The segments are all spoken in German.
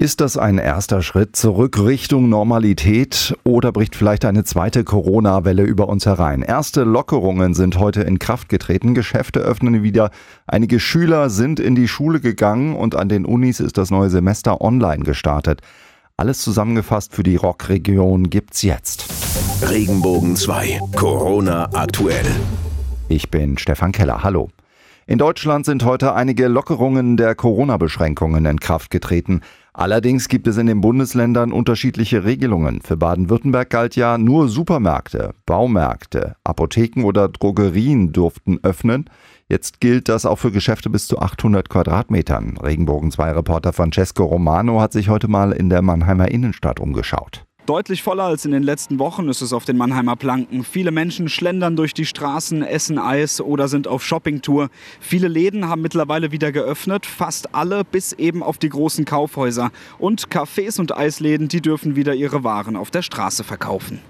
Ist das ein erster Schritt zurück Richtung Normalität oder bricht vielleicht eine zweite Corona-Welle über uns herein? Erste Lockerungen sind heute in Kraft getreten, Geschäfte öffnen wieder, einige Schüler sind in die Schule gegangen und an den Unis ist das neue Semester online gestartet. Alles zusammengefasst für die Rockregion gibt's jetzt. Regenbogen 2, Corona aktuell. Ich bin Stefan Keller, hallo. In Deutschland sind heute einige Lockerungen der Corona-Beschränkungen in Kraft getreten. Allerdings gibt es in den Bundesländern unterschiedliche Regelungen. Für Baden-Württemberg galt ja nur Supermärkte, Baumärkte, Apotheken oder Drogerien durften öffnen. Jetzt gilt das auch für Geschäfte bis zu 800 Quadratmetern. Regenbogen 2 Reporter Francesco Romano hat sich heute mal in der Mannheimer Innenstadt umgeschaut. Deutlich voller als in den letzten Wochen ist es auf den Mannheimer Planken. Viele Menschen schlendern durch die Straßen, essen Eis oder sind auf Shoppingtour. Viele Läden haben mittlerweile wieder geöffnet, fast alle bis eben auf die großen Kaufhäuser. Und Cafés und Eisläden, die dürfen wieder ihre Waren auf der Straße verkaufen.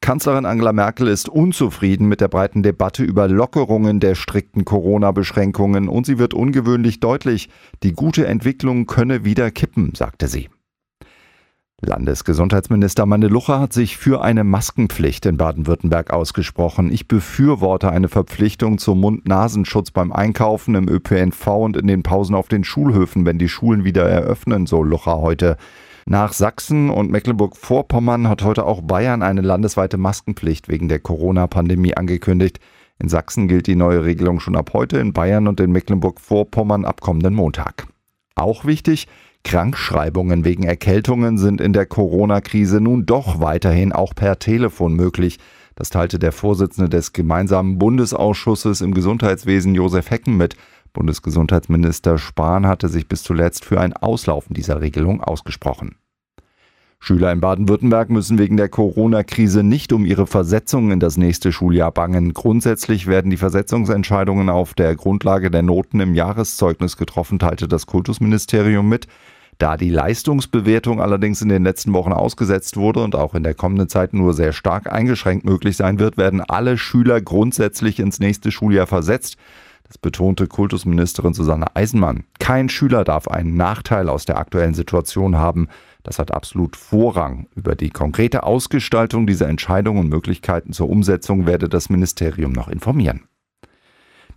Kanzlerin Angela Merkel ist unzufrieden mit der breiten Debatte über Lockerungen der strikten Corona-Beschränkungen und sie wird ungewöhnlich deutlich, die gute Entwicklung könne wieder kippen, sagte sie. Landesgesundheitsminister Mandelucha hat sich für eine Maskenpflicht in Baden-Württemberg ausgesprochen. Ich befürworte eine Verpflichtung zum Mund-Nasenschutz beim Einkaufen im ÖPNV und in den Pausen auf den Schulhöfen, wenn die Schulen wieder eröffnen, so Lucha heute. Nach Sachsen und Mecklenburg-Vorpommern hat heute auch Bayern eine landesweite Maskenpflicht wegen der Corona-Pandemie angekündigt. In Sachsen gilt die neue Regelung schon ab heute, in Bayern und in Mecklenburg-Vorpommern ab kommenden Montag. Auch wichtig, Krankschreibungen wegen Erkältungen sind in der Corona-Krise nun doch weiterhin auch per Telefon möglich. Das teilte der Vorsitzende des gemeinsamen Bundesausschusses im Gesundheitswesen Josef Hecken mit. Bundesgesundheitsminister Spahn hatte sich bis zuletzt für ein Auslaufen dieser Regelung ausgesprochen. Schüler in Baden-Württemberg müssen wegen der Corona-Krise nicht um ihre Versetzung in das nächste Schuljahr bangen. Grundsätzlich werden die Versetzungsentscheidungen auf der Grundlage der Noten im Jahreszeugnis getroffen, teilte das Kultusministerium mit. Da die Leistungsbewertung allerdings in den letzten Wochen ausgesetzt wurde und auch in der kommenden Zeit nur sehr stark eingeschränkt möglich sein wird, werden alle Schüler grundsätzlich ins nächste Schuljahr versetzt. Das betonte Kultusministerin Susanne Eisenmann. Kein Schüler darf einen Nachteil aus der aktuellen Situation haben. Das hat absolut Vorrang. Über die konkrete Ausgestaltung dieser Entscheidung und Möglichkeiten zur Umsetzung werde das Ministerium noch informieren.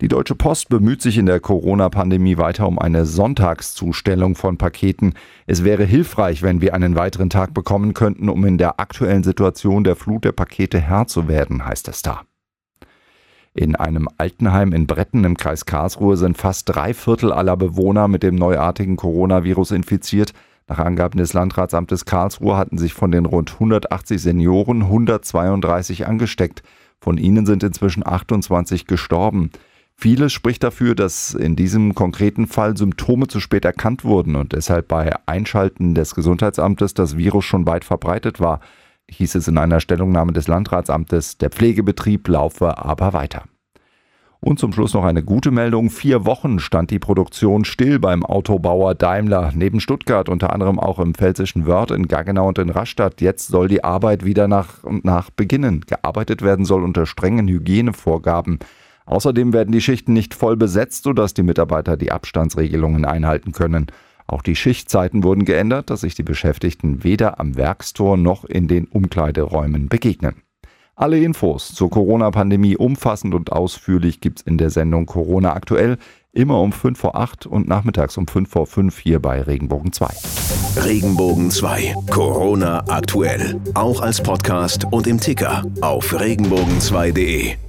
Die Deutsche Post bemüht sich in der Corona-Pandemie weiter um eine Sonntagszustellung von Paketen. Es wäre hilfreich, wenn wir einen weiteren Tag bekommen könnten, um in der aktuellen Situation der Flut der Pakete Herr zu werden, heißt es da. In einem Altenheim in Bretten im Kreis Karlsruhe sind fast drei Viertel aller Bewohner mit dem neuartigen Coronavirus infiziert. Nach Angaben des Landratsamtes Karlsruhe hatten sich von den rund 180 Senioren 132 angesteckt. Von ihnen sind inzwischen 28 gestorben. Vieles spricht dafür, dass in diesem konkreten Fall Symptome zu spät erkannt wurden und deshalb bei Einschalten des Gesundheitsamtes das Virus schon weit verbreitet war, hieß es in einer Stellungnahme des Landratsamtes, der Pflegebetrieb laufe aber weiter. Und zum Schluss noch eine gute Meldung. Vier Wochen stand die Produktion still beim Autobauer Daimler. Neben Stuttgart unter anderem auch im pfälzischen Wörth, in Gaggenau und in Rastatt. Jetzt soll die Arbeit wieder nach und nach beginnen. Gearbeitet werden soll unter strengen Hygienevorgaben. Außerdem werden die Schichten nicht voll besetzt, sodass die Mitarbeiter die Abstandsregelungen einhalten können. Auch die Schichtzeiten wurden geändert, dass sich die Beschäftigten weder am Werkstor noch in den Umkleideräumen begegnen. Alle Infos zur Corona-Pandemie umfassend und ausführlich gibt's in der Sendung Corona aktuell, immer um 5 vor 8 und nachmittags um 5 vor 5 hier bei Regenbogen 2. Regenbogen 2, Corona aktuell, auch als Podcast und im Ticker auf regenbogen2.de.